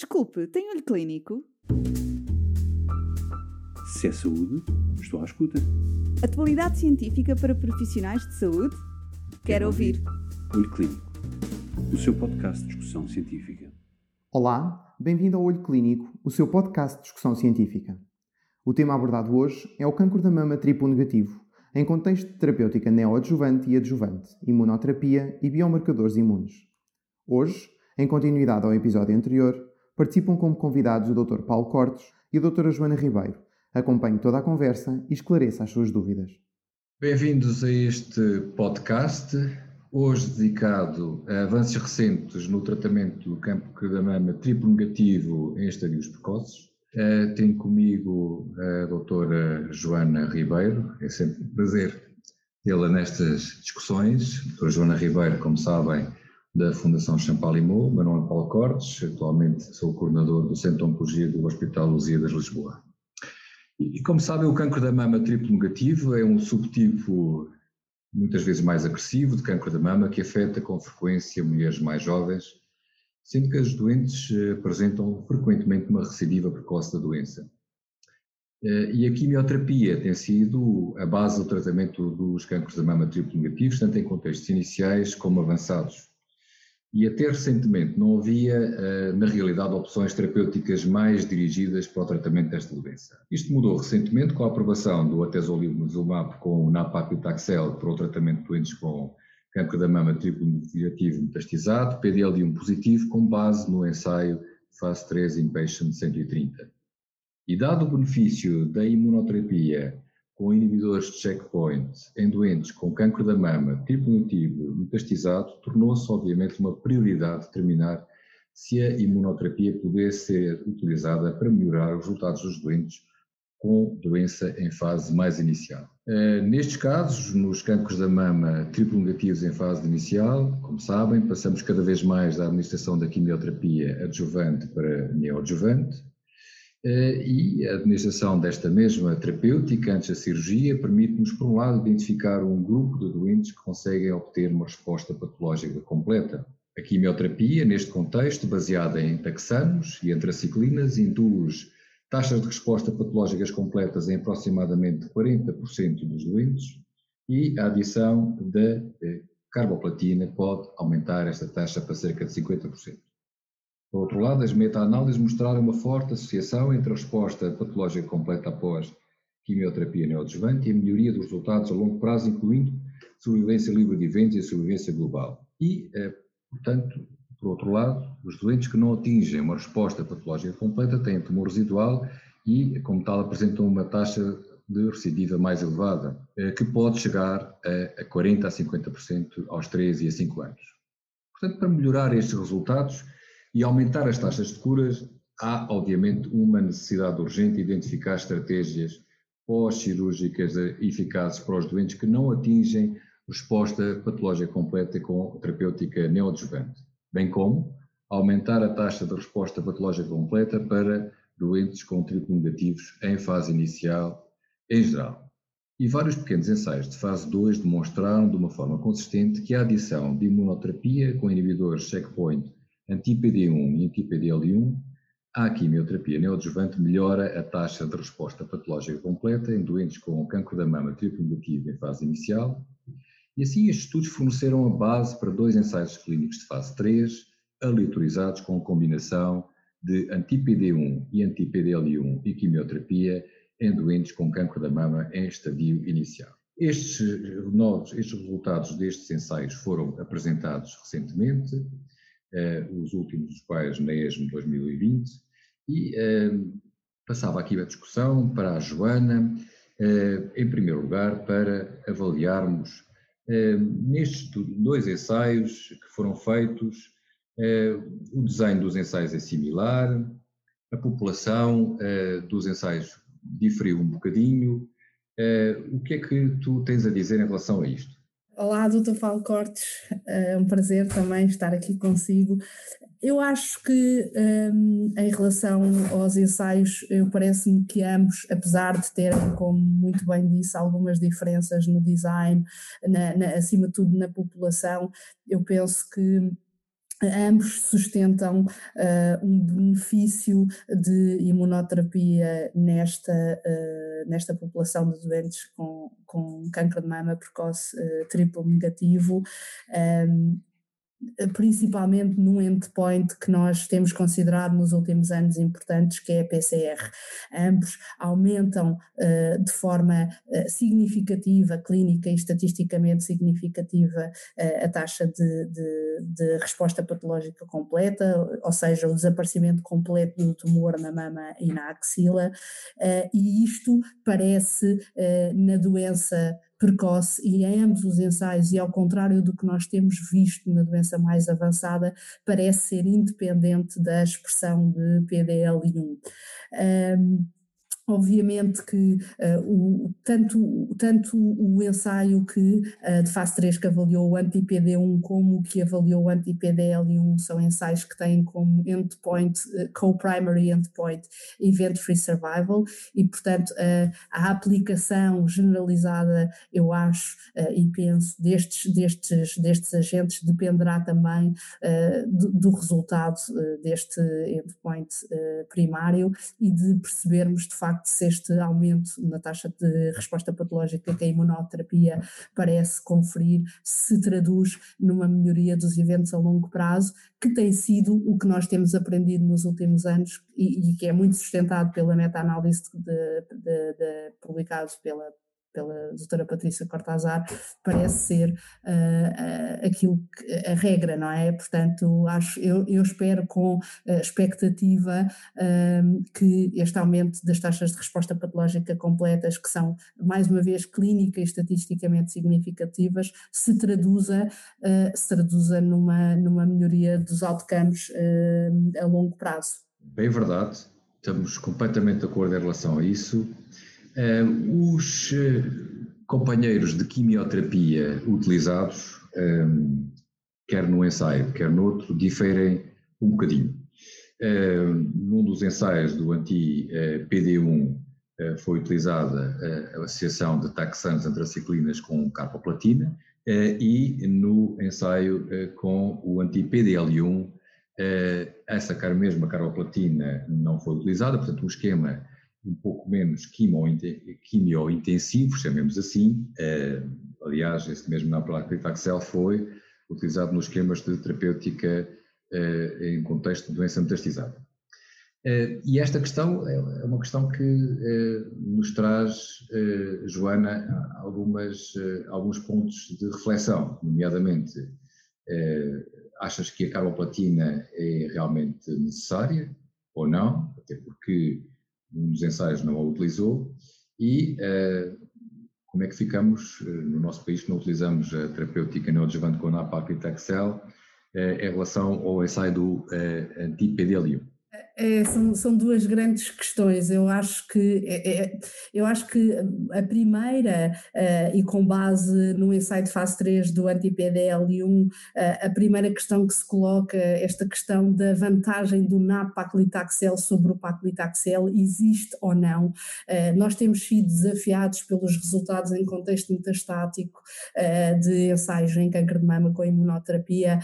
Desculpe, tem olho clínico? Se é saúde, estou à escuta. Atualidade científica para profissionais de saúde? Quero ouvir. Olho Clínico, o seu podcast de discussão científica. Olá, bem-vindo ao Olho Clínico, o seu podcast de discussão científica. O tema abordado hoje é o cancro da mama triplo negativo, em contexto de terapêutica neoadjuvante e adjuvante, imunoterapia e biomarcadores imunes. Hoje, em continuidade ao episódio anterior, participam como convidados o Dr. Paulo Cortes e a Dra. Joana Ribeiro. Acompanhe toda a conversa e esclareça as suas dúvidas. Bem-vindos a este podcast, hoje dedicado a avanços recentes no tratamento do cancro da mama triplo negativo em estadios precoces. Uh, tenho comigo a doutora Joana Ribeiro, é sempre um prazer tê-la nestas discussões. A Joana Ribeiro, como sabem, da Fundação nome é Paulo Cortes, atualmente sou coordenador do Centro de Oncologia do Hospital Lusíadas Lisboa. E como sabem, o cancro da mama triplo negativo é um subtipo muitas vezes mais agressivo de cancro da mama que afeta com frequência mulheres mais jovens sendo que as doentes eh, apresentam frequentemente uma recidiva precoce da doença. Eh, e a quimioterapia tem sido a base do tratamento dos cancros da mama triplo negativos, tanto em contextos iniciais como avançados. E até recentemente não havia, eh, na realidade, opções terapêuticas mais dirigidas para o tratamento desta doença. Isto mudou recentemente com a aprovação do atezolizumab com o nab-paclitaxel para o tratamento de doentes com cancro da mama triplo negativo metastizado, PDL1 positivo, com base no ensaio fase 3 em patient 130. E dado o benefício da imunoterapia com inibidores de checkpoint em doentes com cancro da mama triplo negativo metastizado, tornou-se obviamente uma prioridade determinar se a imunoterapia pudesse ser utilizada para melhorar os resultados dos doentes com doença em fase mais inicial. Uh, nestes casos, nos cancros da mama triplo negativos em fase inicial, como sabem, passamos cada vez mais da administração da quimioterapia adjuvante para neoadjuvante, e a administração desta mesma terapêutica antes da cirurgia permite-nos, por um lado, identificar um grupo de doentes que conseguem obter uma resposta patológica completa. A quimioterapia, neste contexto, baseada em taxanos e antraciclinas, induz taxas de resposta patológicas completas em aproximadamente 40% dos doentes e a adição da eh, carboplatina pode aumentar esta taxa para cerca de 50%. Por outro lado, as meta-análises mostraram uma forte associação entre a resposta patológica completa após quimioterapia neoadjuvante e a melhoria dos resultados a longo prazo, incluindo sobrevivência livre de eventos e sobrevivência global. E, eh, portanto, por outro lado, os doentes que não atingem uma resposta patológica completa têm tumor residual e, como tal, apresentam uma taxa de recidiva mais elevada, eh, que pode chegar a 40% a 50% aos 3 e a 5 anos. Portanto, para melhorar estes resultados e aumentar as taxas de curas, há, obviamente, uma necessidade urgente de identificar estratégias pós-cirúrgicas eficazes para os doentes que não atingem resposta patológica completa com terapêutica neoadjuvante bem como aumentar a taxa de resposta patológica completa para doentes com triplo negativos em fase inicial em geral. E vários pequenos ensaios de fase 2 demonstraram de uma forma consistente que a adição de imunoterapia com inibidores checkpoint anti-PD1 e anti-PDL1 à quimioterapia neoadjuvante melhora a taxa de resposta patológica completa em doentes com cancro da mama triplo em fase inicial. E assim estes estudos forneceram a base para dois ensaios clínicos de fase 3, aleatorizados com combinação de anti-PD1 e anti-PDL1 e quimioterapia em doentes com cancro da mama em estadio inicial. Estes, novos, estes resultados destes ensaios foram apresentados recentemente, os últimos dos quais na ESMO 2020, e eh, passava aqui a discussão para a Joana, eh, em primeiro lugar, para avaliarmos eh, nestes dois ensaios que foram feitos, eh, o desenho dos ensaios é similar, a população eh, dos ensaios diferiu um bocadinho. O que é que tu tens a dizer em relação a isto? Olá, doutor Paulo Cortes, é um prazer também estar aqui consigo. Eu acho que um, em relação aos ensaios, eu parece-me que ambos, apesar de terem, como muito bem disse, algumas diferenças no design, na, na, acima de tudo na população, eu penso que ambos sustentam uh, um benefício de imunoterapia nesta, uh, nesta população de doentes com, com câncer de mama precoce uh, triplo negativo. Um, principalmente num endpoint que nós temos considerado nos últimos anos importantes, que é a PCR. Ambos aumentam uh, de forma uh, significativa, clínica e estatisticamente significativa, uh, a taxa de, de, de, resposta patológica completa, ou seja, o desaparecimento completo do tumor na mama e na axila, e isto parece na doença precoce e em ambos os ensaios, e ao contrário do que nós temos visto na doença mais avançada, parece ser independente da expressão de PDL1. Um, Obviamente que uh, o, tanto, tanto o ensaio que, uh, de fase 3 que avaliou o anti-PD1 como o que avaliou o anti-PDL1 são ensaios que têm como endpoint, uh, co-primary endpoint, event-free survival e, portanto, a aplicação generalizada, eu acho e penso, destes, destes, destes agentes dependerá também do, do, resultado deste endpoint primário e de percebermos, de facto, facto se este aumento na taxa de resposta patológica que a imunoterapia parece conferir se traduz numa melhoria dos eventos a longo prazo, que tem sido o que nós temos aprendido nos últimos anos e, e que é muito sustentado pela meta-análise publicada pela pela doutora Patrícia Cortazar, parece ser uh, uh, aquilo que, a regra, não é? Portanto, acho, eu, eu espero com uh, expectativa que este aumento das taxas de resposta patológica completas, que são, mais uma vez, clínica e estatisticamente significativas, se traduza, se traduza numa, numa melhoria dos outcomes a longo prazo. Bem verdade, estamos completamente de acordo em relação a isso. Os uh, companheiros de quimioterapia utilizados, um, quer no ensaio, quer no outro, diferem um bocadinho. Num dos ensaios do anti-PD1 foi utilizada a associação de taxanos antraciclinas com carboplatina e no ensaio com o anti-PDL1 essa mesma carboplatina não foi utilizada, portanto o esquema um pouco menos quimio-intensivo, chamemos assim. Uh, aliás, esse mesmo Naproxen foi utilizado nos esquemas de terapêutica uh, em contexto de doença metastizada. Uh, e esta questão é, é uma questão que nos traz, Joana, algumas, alguns pontos de reflexão, nomeadamente, achas que a carboplatina é realmente necessária ou não? Até porque um dos ensaios não a utilizou e uh, como é que ficamos uh, no nosso país que não utilizamos a terapêutica neoadjuvante com a paclitaxel uh, em relação ao ensaio do uh, anti-PDL1? É, são, são duas grandes questões. Eu acho que, é, é, eu acho que a primeira, uh, e com base no ensaio de fase 3 do anti-PDL1, uh, a primeira questão que se coloca, esta questão da vantagem do NAP-paclitaxel sobre o paclitaxel, existe ou não? Nós temos sido desafiados pelos resultados em contexto metastático de ensaios em câncer de mama com imunoterapia,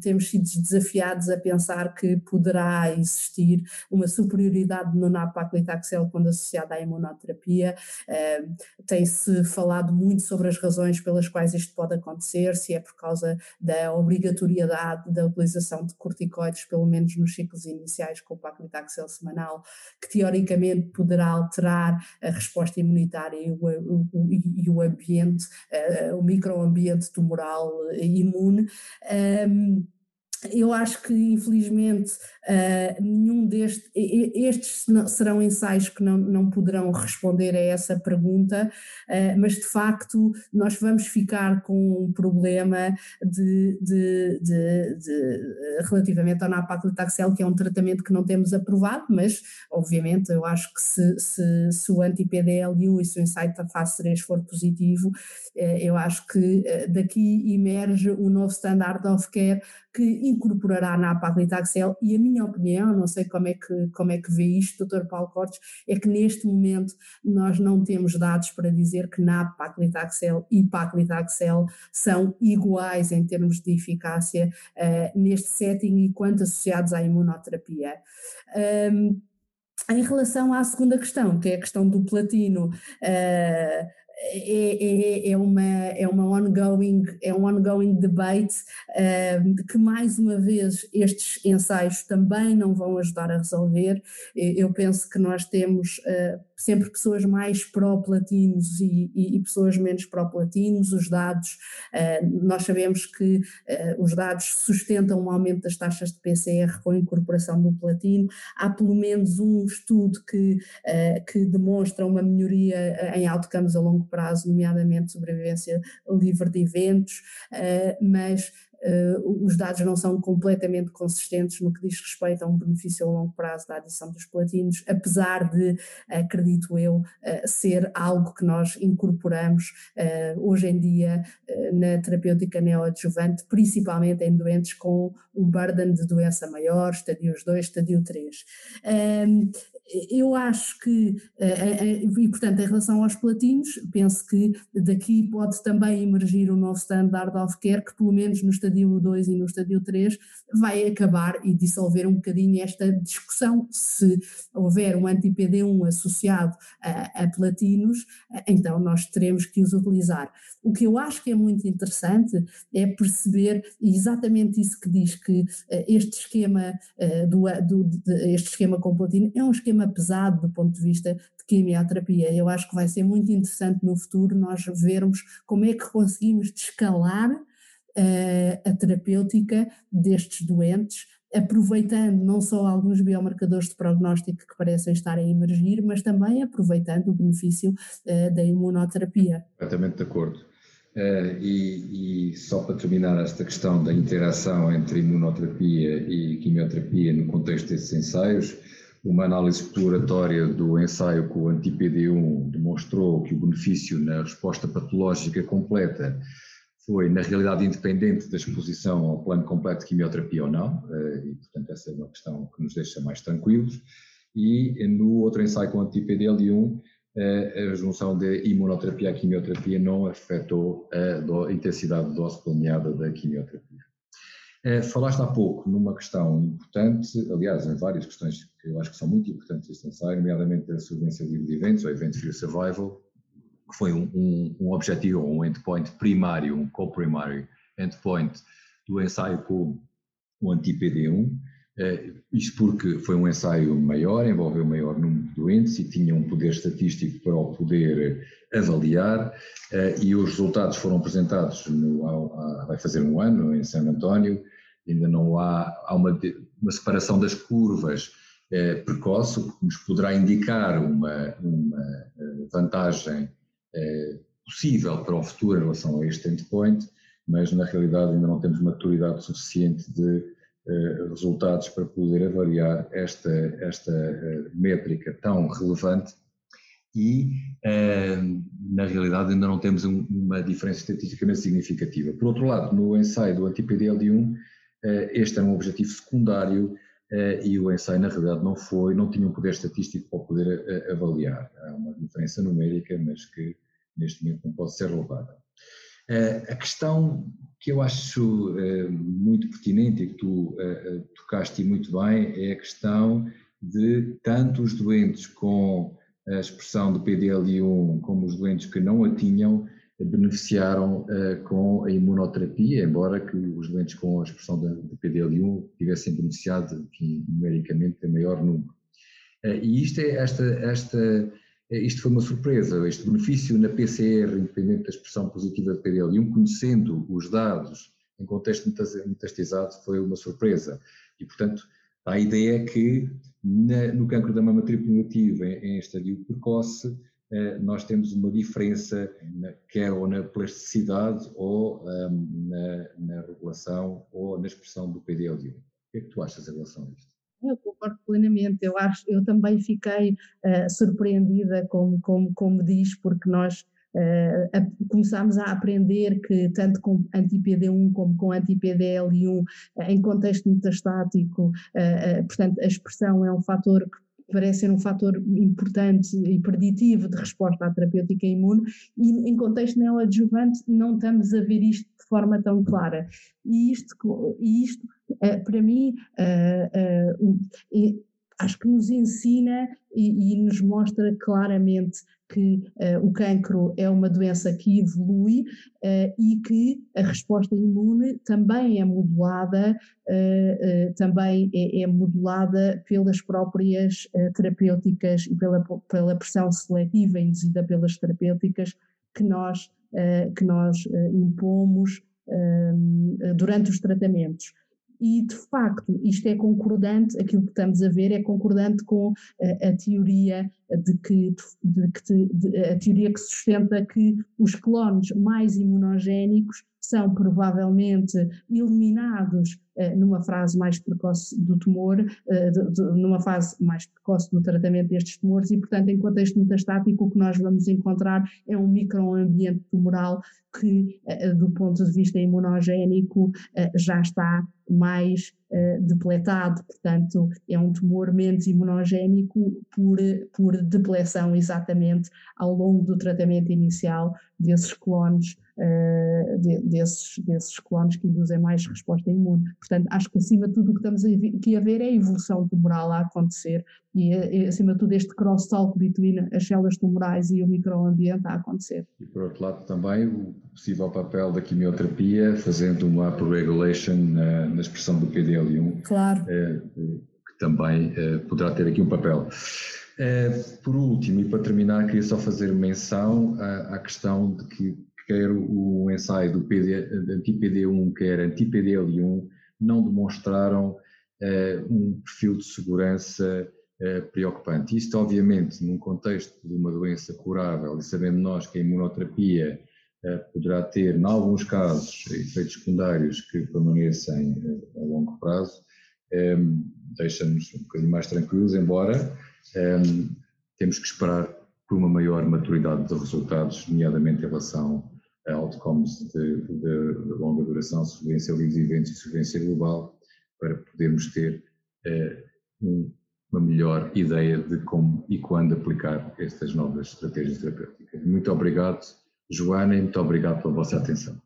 temos sido desafiados a pensar que poderá existir uma superioridade no nab-paclitaxel quando associada à imunoterapia. Uh, Tem-se falado muito sobre as razões pelas quais isto pode acontecer, se é por causa da obrigatoriedade da utilização de corticoides, pelo menos nos ciclos iniciais com o paclitaxel semanal, que teoricamente poderá alterar a resposta imunitária e o, o, e o ambiente, uh, o microambiente tumoral imune. Um, eu acho que, infelizmente, uh, nenhum destes, estes serão ensaios que não, não poderão responder a essa pergunta, uh, mas de facto nós vamos ficar com um problema de, de, de, de relativamente ao napaclitaxel, que é um tratamento que não temos aprovado, mas obviamente eu acho que se, se, se o anti-PDL1 e se o ensaio da fase 3 for positivo, uh, eu acho que daqui emerge um novo standard of care que incorporará na paclitaxel e a minha opinião, não sei como é que, como é que vê isto, Dr. Paulo Cortes, é que neste momento nós não temos dados para dizer que NAP, paclitaxel e paclitaxel são iguais em termos de eficácia uh, neste setting e quanto associados à imunoterapia. Um, em relação à segunda questão, que é a questão do platino, uh, é, é, é, uma, é, uma ongoing, é um ongoing debate uh, que, mais uma vez, estes ensaios também não vão ajudar a resolver. Eu penso que nós temos uh, sempre pessoas mais pró-platinos e, e, e, pessoas menos pró-platinos. Os dados, uh, nós sabemos que os dados sustentam um aumento das taxas de PCR com a incorporação do platino. Há pelo menos um estudo que, que demonstra uma melhoria em outcomes a longo prazo, nomeadamente sobrevivência livre de eventos, eh, mas uh, os dados não são completamente consistentes no que diz respeito a um benefício a longo prazo da adição dos platinos, apesar de, acredito eu, uh, ser algo que nós incorporamos uh, hoje em dia na terapêutica neoadjuvante, principalmente em doentes com um burden de doença maior, estadios 2, estadio 3 eu acho que, e portanto, em relação aos platinos, penso que daqui pode também emergir um novo standard of care que, pelo menos no estadio 2 e no estadio 3, vai acabar e dissolver um bocadinho esta discussão. Se houver um anti-PD1 associado a, a platinos, então nós teremos que os utilizar. O que eu acho que é muito interessante é perceber exatamente isso que diz que este esquema, do, do, este esquema com platino é um esquema pesado do ponto de vista de quimioterapia. Eu acho que vai ser muito interessante no futuro nós vermos como é que conseguimos descalar uh, a terapêutica destes doentes, aproveitando não só alguns biomarcadores de prognóstico que parecem estar a emergir, mas também aproveitando o benefício uh, da imunoterapia. Completamente de acordo. Uh, e, e, só para terminar esta questão da interação entre imunoterapia e quimioterapia no contexto desses ensaios, uma análise exploratória do ensaio com o anti-PD1 demonstrou que o benefício na resposta patológica completa foi, na realidade, independente da exposição ao plano completo de quimioterapia ou não, eh, e, portanto, essa é uma questão que nos deixa mais tranquilos. E no outro ensaio com anti-PDL1, eh, a junção de imunoterapia à quimioterapia não afetou a intensidade de dose planeada da quimioterapia. Eh, falaste há pouco numa questão importante, aliás, em várias questões que eu acho que são muito importantes este ensaio, nomeadamente a sobrevivência de eventos, ou event-free survival, que foi um, um, um objetivo, um endpoint primário, um co-primary endpoint do ensaio com o anti-PD1, eh, isto porque foi um ensaio maior, envolveu maior número de doentes e tinha um poder estatístico para o poder avaliar, eh, e os resultados foram apresentados, no, há, vai fazer um ano, em San António, ainda não há, há uma, uma separação das curvas eh, precoce, o que nos poderá indicar uma, uma eh, vantagem possível para o futuro em relação a este endpoint, mas na realidade ainda não temos maturidade suficiente de eh, resultados para poder avaliar esta, esta eh, métrica tão relevante e, eh, na realidade, ainda não temos um, uma diferença estatisticamente significativa. Por outro lado, no ensaio do anti-PDL1, eh, este era um objetivo secundário e o ensaio, na realidade, não foi, não tinha um poder estatístico para poder eh, avaliar. Há uma diferença numérica, mas que neste momento não pode ser relevada. A questão que eu acho muito pertinente e que tu tocaste muito bem é a questão de tanto os doentes com a expressão do PDL1 como os doentes que não a tinham beneficiaram uh, com a imunoterapia, embora que os doentes com a expressão de PDL1 tivessem beneficiado enfim, numericamente a maior número. Uh, e isto, é esta, esta, isto foi uma surpresa, este benefício na PCR, independente da expressão positiva de PDL1, conhecendo os dados em contexto metastizado, foi uma surpresa. E, portanto, a ideia é que na, no cancro da mama negativa em, em precoce, eh, nós temos uma diferença, quer ou na plasticidade, ou um, na, na, regulação, ou na expressão do PDL1. O que é que tu achas em relação a isto? Eu concordo plenamente. Eu acho, eu também fiquei uh, surpreendida, como, como, como diz, porque nós Uh, começámos a aprender que tanto com anti-PD1 como com anti-PDL1, em contexto metastático, uh, portanto, a expressão é um fator que parece ser um fator importante e preditivo de resposta à terapêutica imune, e em contexto neoadjuvante não estamos a ver isto de forma tão clara. E isto, e isto para mim, acho que nos ensina e nos mostra claramente que uh, o cancro é uma doença que evolui uh, e que a resposta imune também é modulada, uh, também é, é, modulada pelas próprias terapêuticas e pela, pela pressão seletiva induzida pelas terapêuticas que nós, que nós impomos durante os tratamentos e de facto isto é concordante, aquilo que estamos a ver é concordante com a, a teoria de que, de, de, de, a teoria que sustenta que os clones mais imunogénicos são provavelmente eliminados eh, numa fase mais precoce do tumor, eh, de, de, numa fase mais precoce do tratamento destes tumores e, portanto, em contexto metastático, o que nós vamos encontrar é um microambiente tumoral que, eh, do ponto de vista imunogénico, já está mais depletado, portanto, é um tumor menos imunogénico por, por depleção exatamente ao longo do tratamento inicial desses clones uh, de, desses, desses clones que induzem mais resposta imune. Portanto, acho que acima de tudo o que estamos aqui a ver é a evolução tumoral a acontecer e, e acima de tudo este cross-talk between as células tumorais e o microambiente a acontecer. E por outro lado também o possível papel da quimioterapia fazendo uma upregulation na, na expressão do PDL1. Claro. Uh, que também uh, poderá ter aqui um papel. Por último, e para terminar, queria só fazer menção à, à questão de que quer o ensaio do PD, anti-PD1, quer anti-PDL1, não demonstraram um perfil de segurança preocupante. Isto, obviamente, num contexto de uma doença curável, e sabendo nós que a imunoterapia uh, poderá ter, em alguns casos, efeitos secundários que permanecem a longo prazo, um, deixa-nos um bocadinho mais tranquilos, embora temos que esperar por uma maior maturidade de resultados, nomeadamente em relação outcomes de, de, de longa duração, sobrevivência livres eventos e sobrevivência global, para podermos ter eh, um, uma melhor ideia de como e quando aplicar estas novas estratégias terapêuticas. Muito obrigado, Joana, e muito obrigado pela vossa atenção.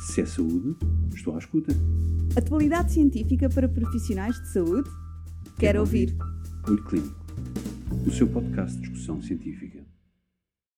Se é saúde, estou à escuta. Atualidade científica para profissionais de saúde? Quero, Quero ouvir. ouvir. Olho Clínico, o seu podcast de discussão científica.